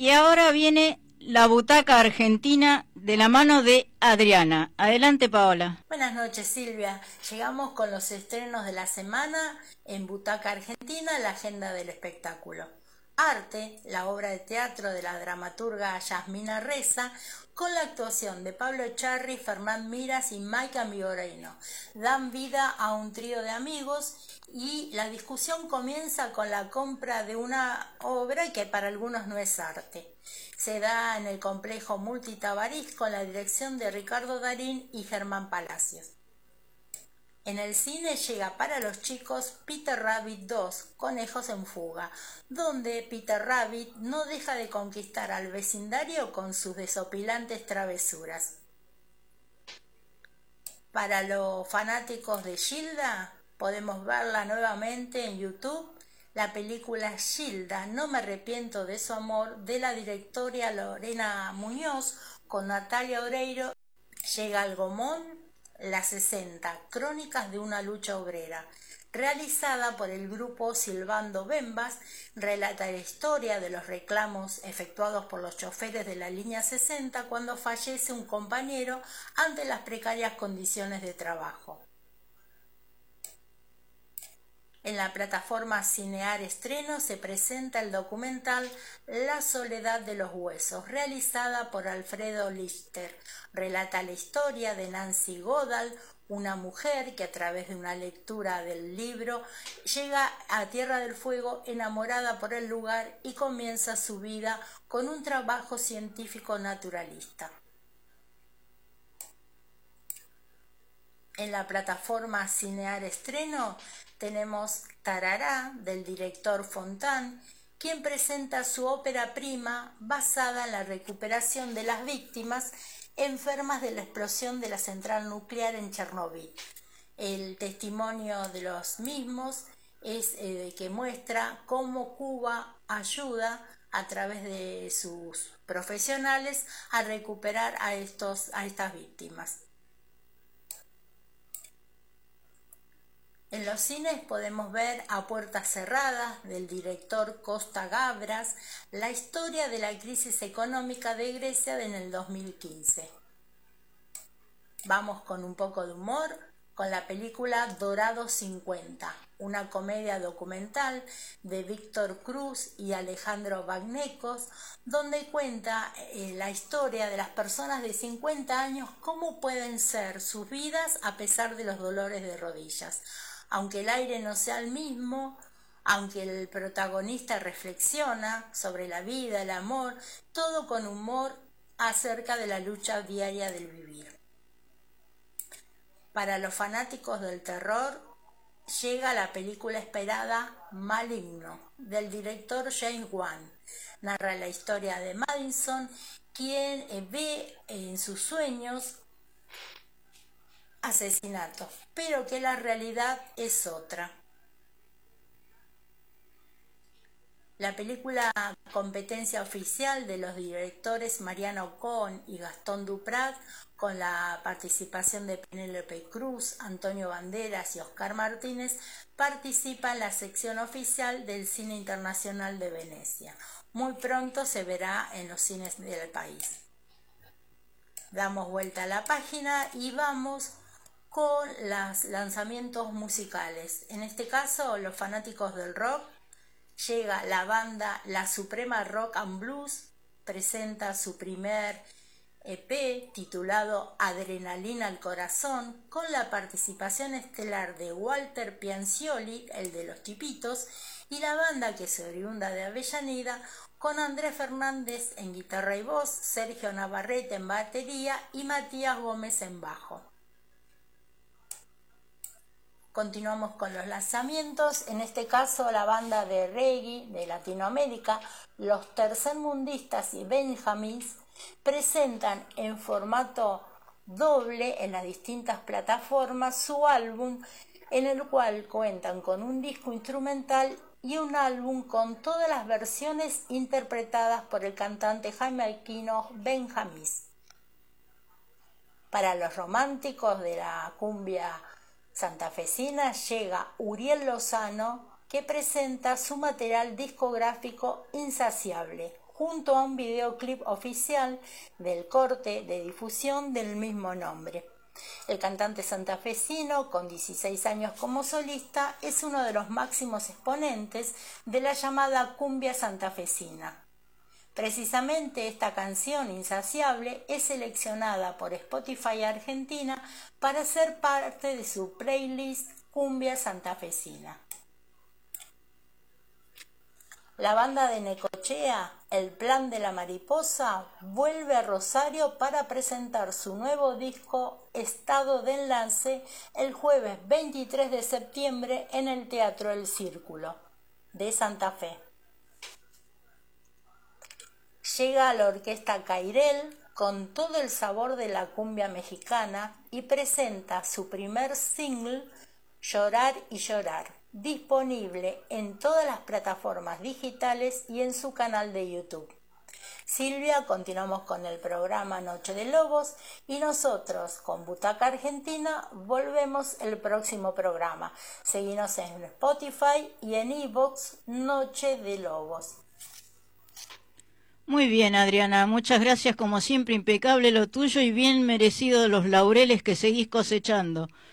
Y ahora viene la butaca argentina de la mano de Adriana. Adelante, Paola. Buenas noches, Silvia. Llegamos con los estrenos de la semana en Butaca Argentina, la agenda del espectáculo. Arte, la obra de teatro de la dramaturga Yasmina Reza, con la actuación de Pablo Charri, Fernán Miras y Maika Migoreno. Dan vida a un trío de amigos y la discusión comienza con la compra de una obra que para algunos no es arte. Se da en el complejo Multitabariz con la dirección de Ricardo Darín y Germán Palacios. En el cine llega para los chicos Peter Rabbit 2, Conejos en Fuga, donde Peter Rabbit no deja de conquistar al vecindario con sus desopilantes travesuras. Para los fanáticos de Gilda, podemos verla nuevamente en YouTube, la película Gilda, No me arrepiento de su amor, de la directora Lorena Muñoz con Natalia Oreiro. Llega al Gomón la 60, Crónicas de una lucha obrera, realizada por el grupo Silvando Bembas, relata la historia de los reclamos efectuados por los choferes de la línea 60 cuando fallece un compañero ante las precarias condiciones de trabajo. En la plataforma Cinear Estreno se presenta el documental La soledad de los huesos, realizada por Alfredo Lister. Relata la historia de Nancy Godal, una mujer que a través de una lectura del libro llega a Tierra del Fuego enamorada por el lugar y comienza su vida con un trabajo científico naturalista. En la plataforma Cinear Estreno tenemos Tarará del director Fontán, quien presenta su ópera prima basada en la recuperación de las víctimas enfermas de la explosión de la central nuclear en Chernóbil. El testimonio de los mismos es eh, que muestra cómo Cuba ayuda a través de sus profesionales a recuperar a, estos, a estas víctimas. En los cines podemos ver A Puertas Cerradas del director Costa Gabras, la historia de la crisis económica de Grecia en el 2015. Vamos con un poco de humor con la película Dorado 50, una comedia documental de Víctor Cruz y Alejandro Bagnecos, donde cuenta eh, la historia de las personas de 50 años, cómo pueden ser sus vidas a pesar de los dolores de rodillas aunque el aire no sea el mismo, aunque el protagonista reflexiona sobre la vida, el amor, todo con humor acerca de la lucha diaria del vivir. Para los fanáticos del terror, llega la película esperada Maligno, del director James Wan. Narra la historia de Madison, quien ve en sus sueños asesinato, pero que la realidad es otra. La película Competencia Oficial de los directores Mariano Cohn y Gastón Duprat, con la participación de Penélope Cruz, Antonio Banderas y Oscar Martínez, participa en la sección oficial del Cine Internacional de Venecia. Muy pronto se verá en los cines del país. Damos vuelta a la página y vamos con los lanzamientos musicales. En este caso, los fanáticos del rock, llega la banda La Suprema Rock and Blues, presenta su primer EP titulado Adrenalina al Corazón, con la participación estelar de Walter Piancioli, el de los Tipitos, y la banda que se oriunda de Avellaneda, con Andrés Fernández en guitarra y voz, Sergio Navarrete en batería y Matías Gómez en bajo. Continuamos con los lanzamientos, en este caso la banda de reggae de Latinoamérica, los tercermundistas y Benjamins, presentan en formato doble en las distintas plataformas su álbum en el cual cuentan con un disco instrumental y un álbum con todas las versiones interpretadas por el cantante Jaime Alquino Benjamins. Para los románticos de la cumbia santafesina llega Uriel Lozano, que presenta su material discográfico Insaciable, junto a un videoclip oficial del corte de difusión del mismo nombre. El cantante santafesino, con 16 años como solista, es uno de los máximos exponentes de la llamada cumbia santafesina. Precisamente esta canción insaciable es seleccionada por Spotify Argentina para ser parte de su playlist Cumbia Santafesina. La banda de Necochea, El Plan de la Mariposa, vuelve a Rosario para presentar su nuevo disco Estado de Enlace el jueves 23 de septiembre en el Teatro El Círculo de Santa Fe. Llega a la orquesta Cairel con todo el sabor de la cumbia mexicana y presenta su primer single Llorar y Llorar disponible en todas las plataformas digitales y en su canal de YouTube. Silvia, continuamos con el programa Noche de Lobos y nosotros con Butaca Argentina volvemos el próximo programa. Seguimos en Spotify y en iVoox Noche de Lobos. Muy bien, Adriana, muchas gracias como siempre, impecable lo tuyo y bien merecido los laureles que seguís cosechando.